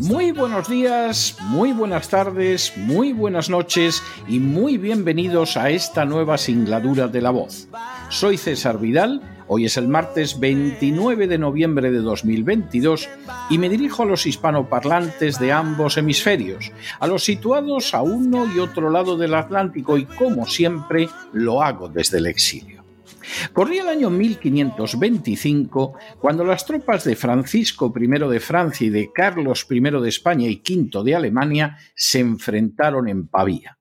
Muy buenos días, muy buenas tardes, muy buenas noches y muy bienvenidos a esta nueva singladura de la voz. Soy César Vidal, hoy es el martes 29 de noviembre de 2022 y me dirijo a los hispanoparlantes de ambos hemisferios, a los situados a uno y otro lado del Atlántico y como siempre lo hago desde el exilio. Corría el año 1525 cuando las tropas de Francisco I de Francia y de Carlos I de España y V de Alemania se enfrentaron en Pavía.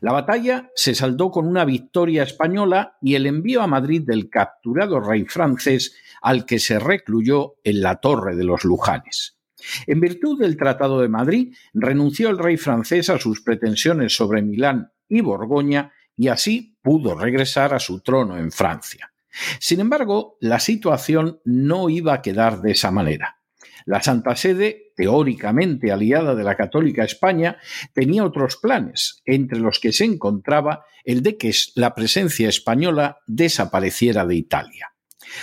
La batalla se saldó con una victoria española y el envío a Madrid del capturado rey francés al que se recluyó en la Torre de los Lujanes. En virtud del Tratado de Madrid, renunció el rey francés a sus pretensiones sobre Milán y Borgoña y así pudo regresar a su trono en Francia. Sin embargo, la situación no iba a quedar de esa manera. La Santa Sede, teóricamente aliada de la católica España, tenía otros planes, entre los que se encontraba el de que la presencia española desapareciera de Italia.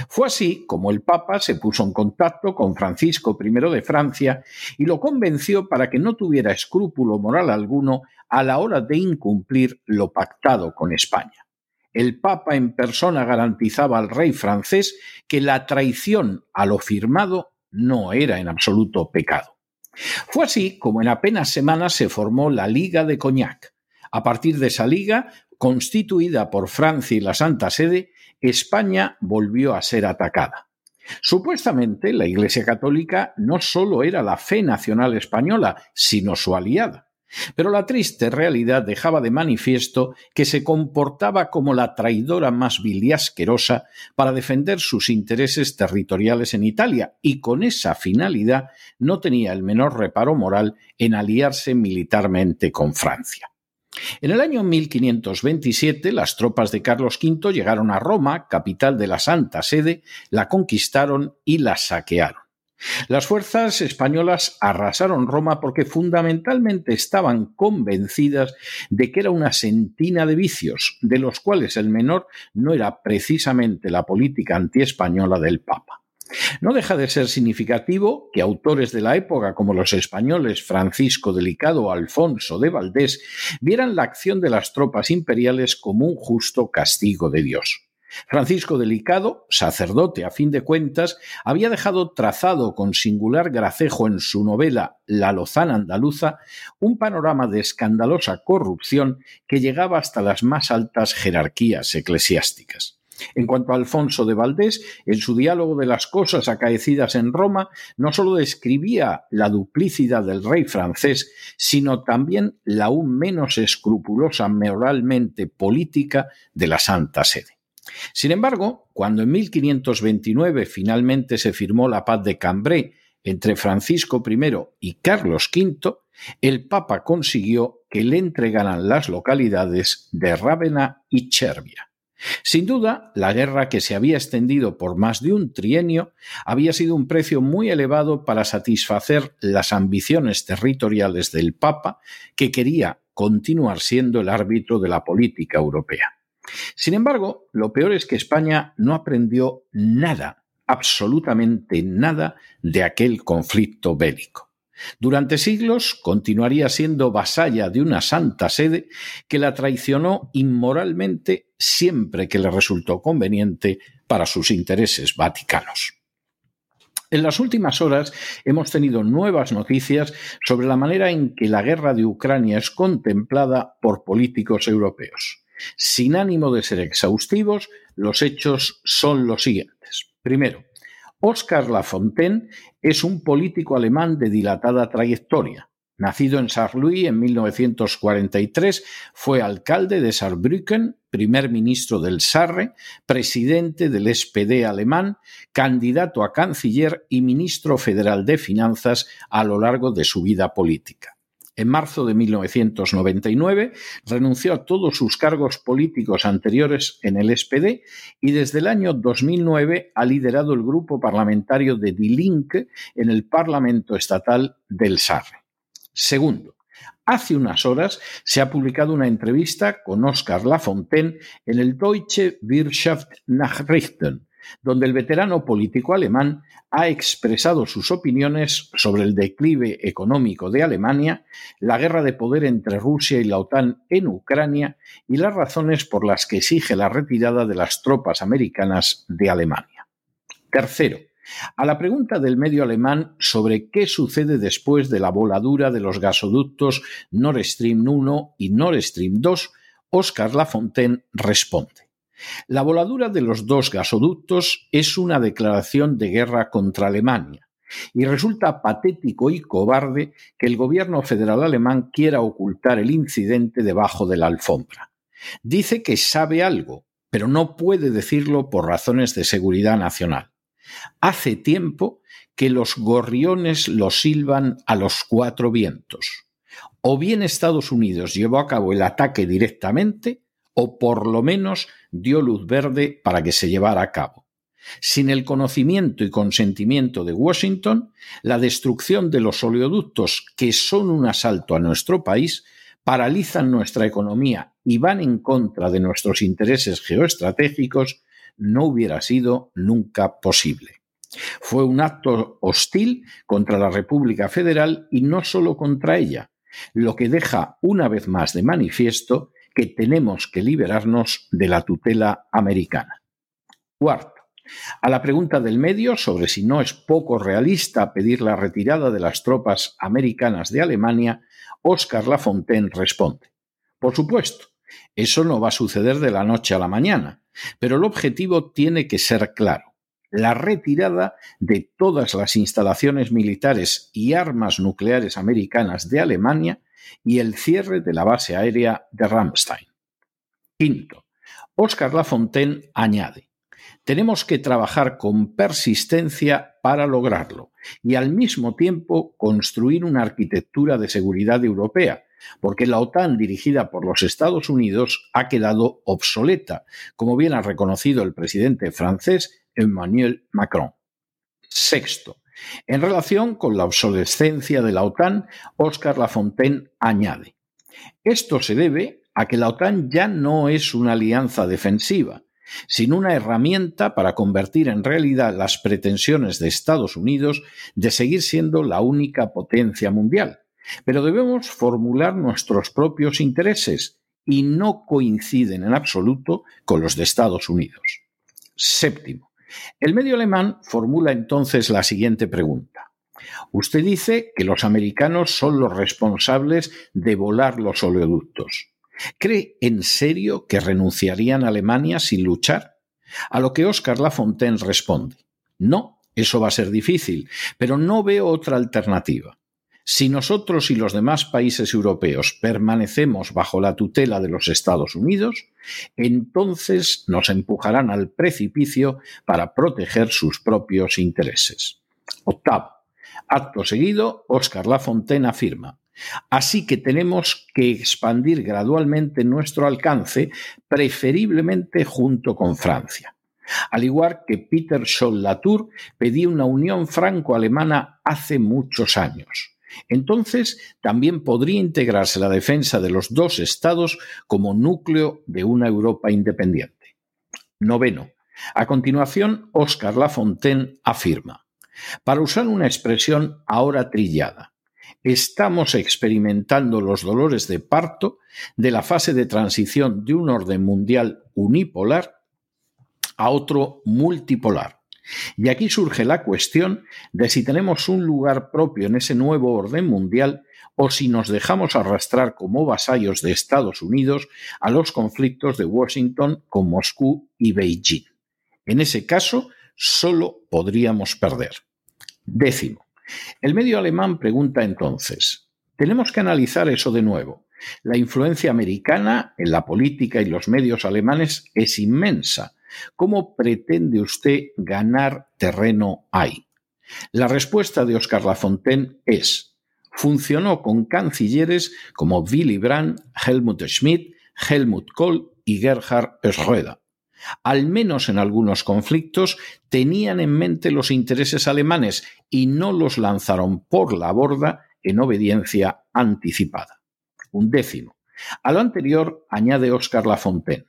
Fue así como el Papa se puso en contacto con Francisco I de Francia y lo convenció para que no tuviera escrúpulo moral alguno a la hora de incumplir lo pactado con España. El Papa en persona garantizaba al rey francés que la traición a lo firmado no era en absoluto pecado. Fue así como en apenas semanas se formó la Liga de Cognac. A partir de esa liga, constituida por Francia y la Santa Sede, España volvió a ser atacada. Supuestamente, la Iglesia Católica no solo era la fe nacional española, sino su aliada. Pero la triste realidad dejaba de manifiesto que se comportaba como la traidora más vil y asquerosa para defender sus intereses territoriales en Italia y con esa finalidad no tenía el menor reparo moral en aliarse militarmente con Francia. En el año 1527 las tropas de Carlos V llegaron a Roma, capital de la Santa Sede, la conquistaron y la saquearon. Las fuerzas españolas arrasaron Roma porque fundamentalmente estaban convencidas de que era una sentina de vicios, de los cuales el menor no era precisamente la política antiespañola del Papa. No deja de ser significativo que autores de la época como los españoles Francisco Delicado o Alfonso de Valdés vieran la acción de las tropas imperiales como un justo castigo de Dios. Francisco Delicado, sacerdote a fin de cuentas, había dejado trazado con singular gracejo en su novela La Lozana Andaluza un panorama de escandalosa corrupción que llegaba hasta las más altas jerarquías eclesiásticas. En cuanto a Alfonso de Valdés, en su diálogo de las cosas acaecidas en Roma, no sólo describía la duplicidad del rey francés, sino también la aún menos escrupulosa moralmente política de la Santa Sede. Sin embargo, cuando en 1529 finalmente se firmó la paz de Cambrai entre Francisco I y Carlos V, el Papa consiguió que le entregaran las localidades de Rávena y Chervia. Sin duda, la guerra que se había extendido por más de un trienio había sido un precio muy elevado para satisfacer las ambiciones territoriales del Papa, que quería continuar siendo el árbitro de la política europea. Sin embargo, lo peor es que España no aprendió nada, absolutamente nada de aquel conflicto bélico. Durante siglos continuaría siendo vasalla de una santa sede que la traicionó inmoralmente siempre que le resultó conveniente para sus intereses vaticanos. En las últimas horas hemos tenido nuevas noticias sobre la manera en que la guerra de Ucrania es contemplada por políticos europeos. Sin ánimo de ser exhaustivos, los hechos son los siguientes. Primero, Oscar Lafontaine es un político alemán de dilatada trayectoria. Nacido en Saarlouis en 1943, fue alcalde de Saarbrücken, primer ministro del Sarre, presidente del SPD alemán, candidato a canciller y ministro federal de Finanzas a lo largo de su vida política. En marzo de 1999 renunció a todos sus cargos políticos anteriores en el SPD y desde el año 2009 ha liderado el grupo parlamentario de Die Linke en el Parlamento Estatal del Sarre. Segundo, hace unas horas se ha publicado una entrevista con Oscar Lafontaine en el Deutsche Wirtschaft Nachrichten, donde el veterano político alemán ha expresado sus opiniones sobre el declive económico de Alemania, la guerra de poder entre Rusia y la OTAN en Ucrania y las razones por las que exige la retirada de las tropas americanas de Alemania. Tercero, a la pregunta del medio alemán sobre qué sucede después de la voladura de los gasoductos Nord Stream 1 y Nord Stream 2, Oscar Lafontaine responde. La voladura de los dos gasoductos es una declaración de guerra contra Alemania, y resulta patético y cobarde que el gobierno federal alemán quiera ocultar el incidente debajo de la alfombra. Dice que sabe algo, pero no puede decirlo por razones de seguridad nacional. Hace tiempo que los gorriones lo silban a los cuatro vientos. O bien Estados Unidos llevó a cabo el ataque directamente, o por lo menos dio luz verde para que se llevara a cabo. Sin el conocimiento y consentimiento de Washington, la destrucción de los oleoductos, que son un asalto a nuestro país, paralizan nuestra economía y van en contra de nuestros intereses geoestratégicos, no hubiera sido nunca posible. Fue un acto hostil contra la República Federal y no solo contra ella, lo que deja una vez más de manifiesto que tenemos que liberarnos de la tutela americana. Cuarto, a la pregunta del medio sobre si no es poco realista pedir la retirada de las tropas americanas de Alemania, Oscar Lafontaine responde, por supuesto, eso no va a suceder de la noche a la mañana, pero el objetivo tiene que ser claro, la retirada de todas las instalaciones militares y armas nucleares americanas de Alemania y el cierre de la base aérea de Ramstein. Quinto, Oscar Lafontaine añade, tenemos que trabajar con persistencia para lograrlo y al mismo tiempo construir una arquitectura de seguridad europea, porque la OTAN dirigida por los Estados Unidos ha quedado obsoleta, como bien ha reconocido el presidente francés Emmanuel Macron. Sexto, en relación con la obsolescencia de la OTAN, Oscar Lafontaine añade, esto se debe a que la OTAN ya no es una alianza defensiva, sino una herramienta para convertir en realidad las pretensiones de Estados Unidos de seguir siendo la única potencia mundial. Pero debemos formular nuestros propios intereses y no coinciden en absoluto con los de Estados Unidos. Séptimo, el medio alemán formula entonces la siguiente pregunta. Usted dice que los americanos son los responsables de volar los oleoductos. ¿Cree en serio que renunciarían a Alemania sin luchar? A lo que Oscar Lafontaine responde, no, eso va a ser difícil, pero no veo otra alternativa. Si nosotros y los demás países europeos permanecemos bajo la tutela de los Estados Unidos, entonces nos empujarán al precipicio para proteger sus propios intereses. Octavo. Acto seguido, Oscar Lafontaine afirma, Así que tenemos que expandir gradualmente nuestro alcance, preferiblemente junto con Francia. Al igual que Peter Scholl-Latour pedía una unión franco-alemana hace muchos años. Entonces, también podría integrarse la defensa de los dos estados como núcleo de una Europa independiente. Noveno. A continuación, Oscar Lafontaine afirma, para usar una expresión ahora trillada, estamos experimentando los dolores de parto de la fase de transición de un orden mundial unipolar a otro multipolar. Y aquí surge la cuestión de si tenemos un lugar propio en ese nuevo orden mundial o si nos dejamos arrastrar como vasallos de Estados Unidos a los conflictos de Washington con Moscú y Beijing. En ese caso, solo podríamos perder. Décimo. El medio alemán pregunta entonces, tenemos que analizar eso de nuevo. La influencia americana en la política y los medios alemanes es inmensa. ¿Cómo pretende usted ganar terreno ahí? La respuesta de Oscar Lafontaine es, funcionó con cancilleres como Willy Brandt, Helmut Schmidt, Helmut Kohl y Gerhard Schröder al menos en algunos conflictos, tenían en mente los intereses alemanes y no los lanzaron por la borda en obediencia anticipada. Un décimo. A lo anterior añade Oscar Lafontaine.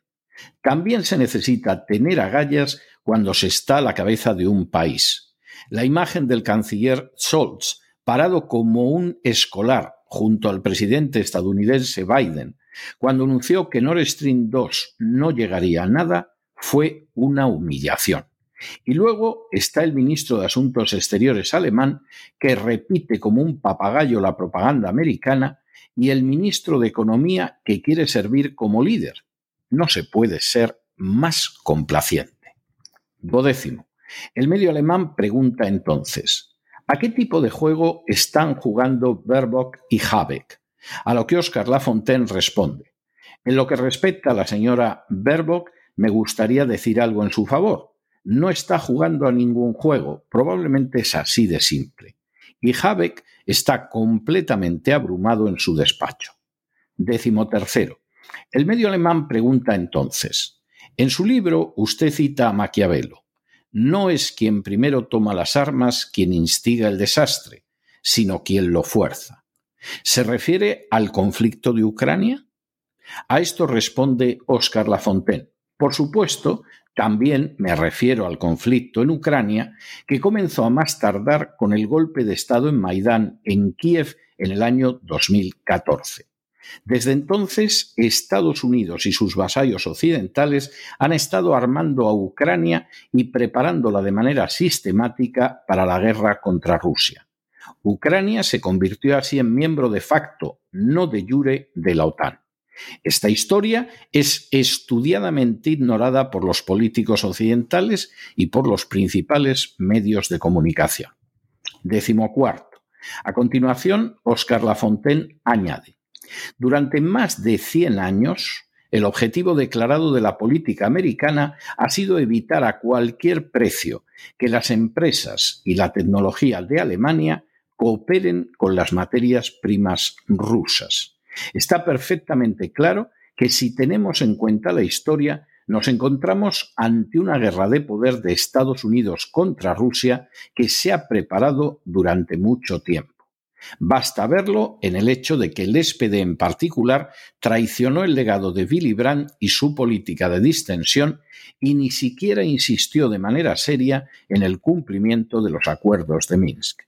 También se necesita tener agallas cuando se está a la cabeza de un país. La imagen del canciller Scholz, parado como un escolar junto al presidente estadounidense Biden, cuando anunció que Nord Stream 2 no llegaría a nada, fue una humillación. Y luego está el ministro de Asuntos Exteriores alemán, que repite como un papagayo la propaganda americana, y el ministro de Economía, que quiere servir como líder. No se puede ser más complaciente. Godécimo. El medio alemán pregunta entonces, ¿a qué tipo de juego están jugando Baerbock y Habeck? A lo que Oscar Lafontaine responde, en lo que respecta a la señora Baerbock, me gustaría decir algo en su favor. No está jugando a ningún juego, probablemente es así de simple. Y Habeck está completamente abrumado en su despacho. Décimo tercero. El medio alemán pregunta entonces, en su libro usted cita a Maquiavelo. No es quien primero toma las armas quien instiga el desastre, sino quien lo fuerza. ¿Se refiere al conflicto de Ucrania? A esto responde Oscar Lafontaine. Por supuesto, también me refiero al conflicto en Ucrania, que comenzó a más tardar con el golpe de Estado en Maidán, en Kiev, en el año 2014. Desde entonces, Estados Unidos y sus vasallos occidentales han estado armando a Ucrania y preparándola de manera sistemática para la guerra contra Rusia. Ucrania se convirtió así en miembro de facto, no de jure, de la OTAN. Esta historia es estudiadamente ignorada por los políticos occidentales y por los principales medios de comunicación. Décimo cuarto. A continuación, Oscar Lafontaine añade, durante más de 100 años, el objetivo declarado de la política americana ha sido evitar a cualquier precio que las empresas y la tecnología de Alemania cooperen con las materias primas rusas. Está perfectamente claro que si tenemos en cuenta la historia, nos encontramos ante una guerra de poder de Estados Unidos contra Rusia que se ha preparado durante mucho tiempo. Basta verlo en el hecho de que el SPD en particular traicionó el legado de Willy Brandt y su política de distensión y ni siquiera insistió de manera seria en el cumplimiento de los acuerdos de Minsk.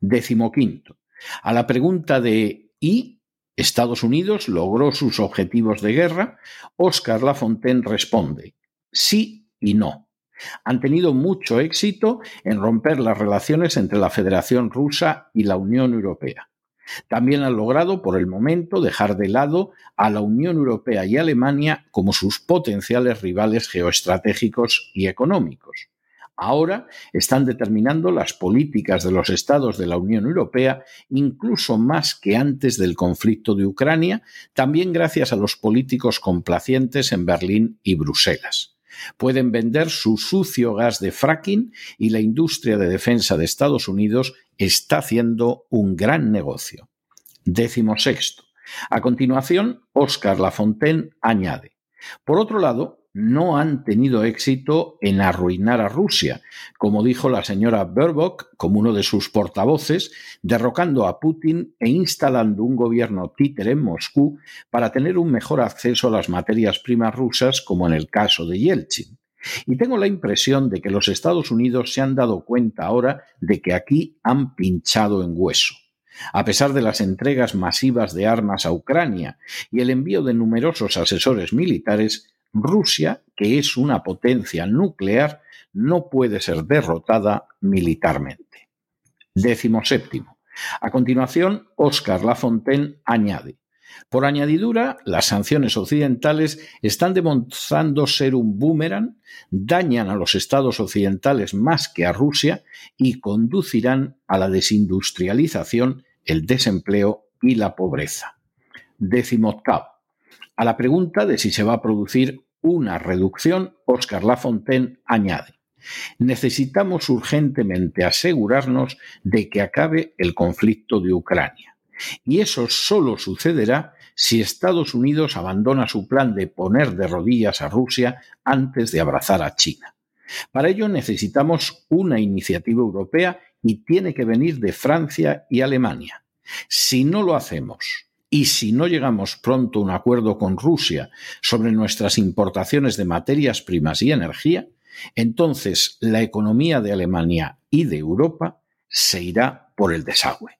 Décimo quinto. A la pregunta de ¿y Estados Unidos logró sus objetivos de guerra, Oscar Lafontaine responde, sí y no. Han tenido mucho éxito en romper las relaciones entre la Federación Rusa y la Unión Europea. También han logrado, por el momento, dejar de lado a la Unión Europea y Alemania como sus potenciales rivales geoestratégicos y económicos. Ahora están determinando las políticas de los estados de la Unión Europea incluso más que antes del conflicto de Ucrania, también gracias a los políticos complacientes en Berlín y Bruselas. Pueden vender su sucio gas de fracking y la industria de defensa de Estados Unidos está haciendo un gran negocio. Décimo sexto. A continuación, Oscar Lafontaine añade. Por otro lado, no han tenido éxito en arruinar a Rusia, como dijo la señora Baerbock como uno de sus portavoces, derrocando a Putin e instalando un gobierno títer en Moscú para tener un mejor acceso a las materias primas rusas, como en el caso de Yeltsin. Y tengo la impresión de que los Estados Unidos se han dado cuenta ahora de que aquí han pinchado en hueso. A pesar de las entregas masivas de armas a Ucrania y el envío de numerosos asesores militares, Rusia, que es una potencia nuclear, no puede ser derrotada militarmente. Décimo séptimo. A continuación, Oscar Lafontaine añade por añadidura, las sanciones occidentales están demostrando ser un boomerang, dañan a los estados occidentales más que a Rusia y conducirán a la desindustrialización, el desempleo y la pobreza. Décimo octavo. A la pregunta de si se va a producir una reducción, Oscar Lafontaine añade. Necesitamos urgentemente asegurarnos de que acabe el conflicto de Ucrania. Y eso solo sucederá si Estados Unidos abandona su plan de poner de rodillas a Rusia antes de abrazar a China. Para ello necesitamos una iniciativa europea y tiene que venir de Francia y Alemania. Si no lo hacemos y si no llegamos pronto a un acuerdo con Rusia sobre nuestras importaciones de materias primas y energía, entonces la economía de Alemania y de Europa se irá por el desagüe.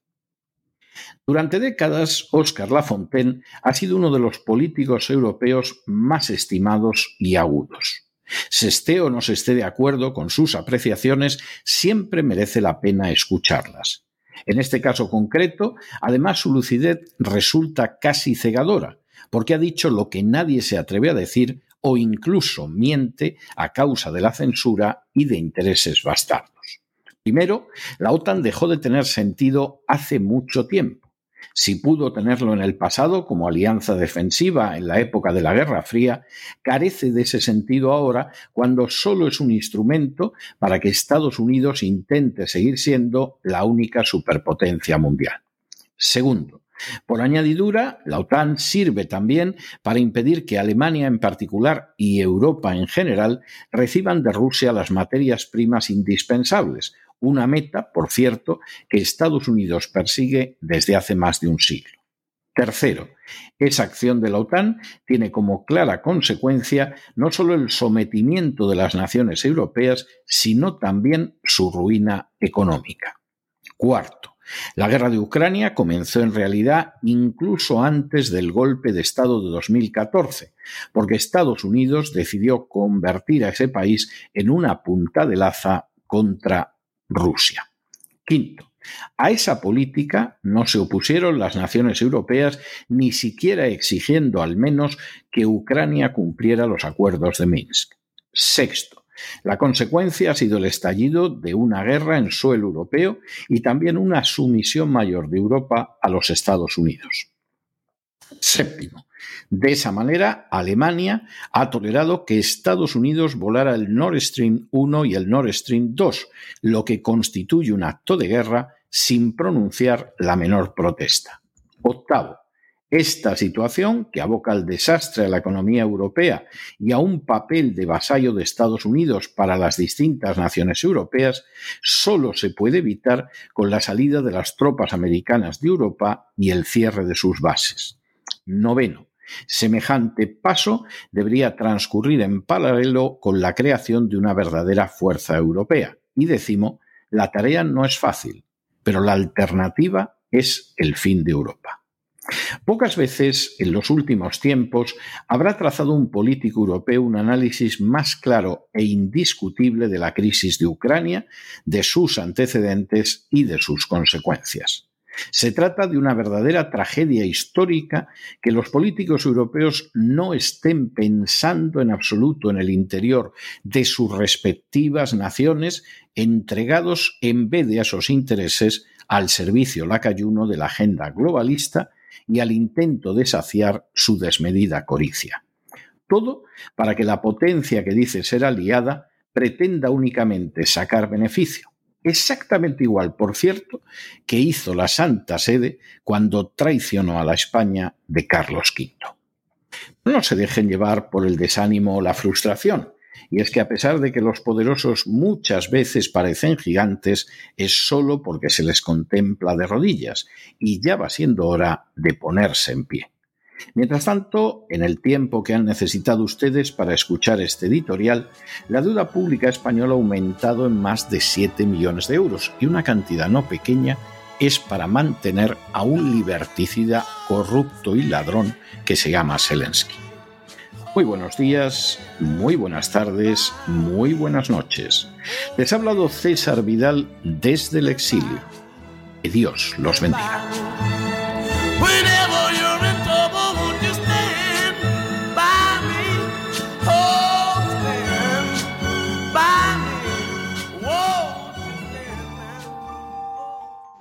Durante décadas, Oscar Lafontaine ha sido uno de los políticos europeos más estimados y agudos. Se esté o no se esté de acuerdo con sus apreciaciones, siempre merece la pena escucharlas. En este caso concreto, además su lucidez resulta casi cegadora, porque ha dicho lo que nadie se atreve a decir o incluso miente a causa de la censura y de intereses bastardos. Primero, la OTAN dejó de tener sentido hace mucho tiempo si pudo tenerlo en el pasado como alianza defensiva en la época de la Guerra Fría, carece de ese sentido ahora cuando solo es un instrumento para que Estados Unidos intente seguir siendo la única superpotencia mundial. Segundo, por añadidura, la OTAN sirve también para impedir que Alemania en particular y Europa en general reciban de Rusia las materias primas indispensables, una meta, por cierto, que Estados Unidos persigue desde hace más de un siglo. Tercero, esa acción de la OTAN tiene como clara consecuencia no solo el sometimiento de las naciones europeas, sino también su ruina económica. Cuarto, la guerra de Ucrania comenzó en realidad incluso antes del golpe de Estado de 2014, porque Estados Unidos decidió convertir a ese país en una punta de laza contra Rusia. Quinto, a esa política no se opusieron las naciones europeas ni siquiera exigiendo al menos que Ucrania cumpliera los acuerdos de Minsk. Sexto, la consecuencia ha sido el estallido de una guerra en suelo europeo y también una sumisión mayor de Europa a los Estados Unidos. Séptimo, de esa manera, Alemania ha tolerado que Estados Unidos volara el Nord Stream 1 y el Nord Stream 2, lo que constituye un acto de guerra sin pronunciar la menor protesta. Octavo, esta situación, que aboca al desastre a la economía europea y a un papel de vasallo de Estados Unidos para las distintas naciones europeas, solo se puede evitar con la salida de las tropas americanas de Europa y el cierre de sus bases. Noveno, Semejante paso debería transcurrir en paralelo con la creación de una verdadera fuerza europea. Y décimo, la tarea no es fácil, pero la alternativa es el fin de Europa. Pocas veces en los últimos tiempos habrá trazado un político europeo un análisis más claro e indiscutible de la crisis de Ucrania, de sus antecedentes y de sus consecuencias. Se trata de una verdadera tragedia histórica que los políticos europeos no estén pensando en absoluto en el interior de sus respectivas naciones, entregados en vez de a esos intereses al servicio lacayuno de la agenda globalista y al intento de saciar su desmedida coricia. Todo para que la potencia que dice ser aliada pretenda únicamente sacar beneficio exactamente igual, por cierto, que hizo la Santa Sede cuando traicionó a la España de Carlos V. No se dejen llevar por el desánimo o la frustración, y es que a pesar de que los poderosos muchas veces parecen gigantes, es solo porque se les contempla de rodillas, y ya va siendo hora de ponerse en pie. Mientras tanto, en el tiempo que han necesitado ustedes para escuchar este editorial, la deuda pública española ha aumentado en más de 7 millones de euros y una cantidad no pequeña es para mantener a un liberticida corrupto y ladrón que se llama Zelensky. Muy buenos días, muy buenas tardes, muy buenas noches. Les ha hablado César Vidal desde el exilio. Que Dios los bendiga.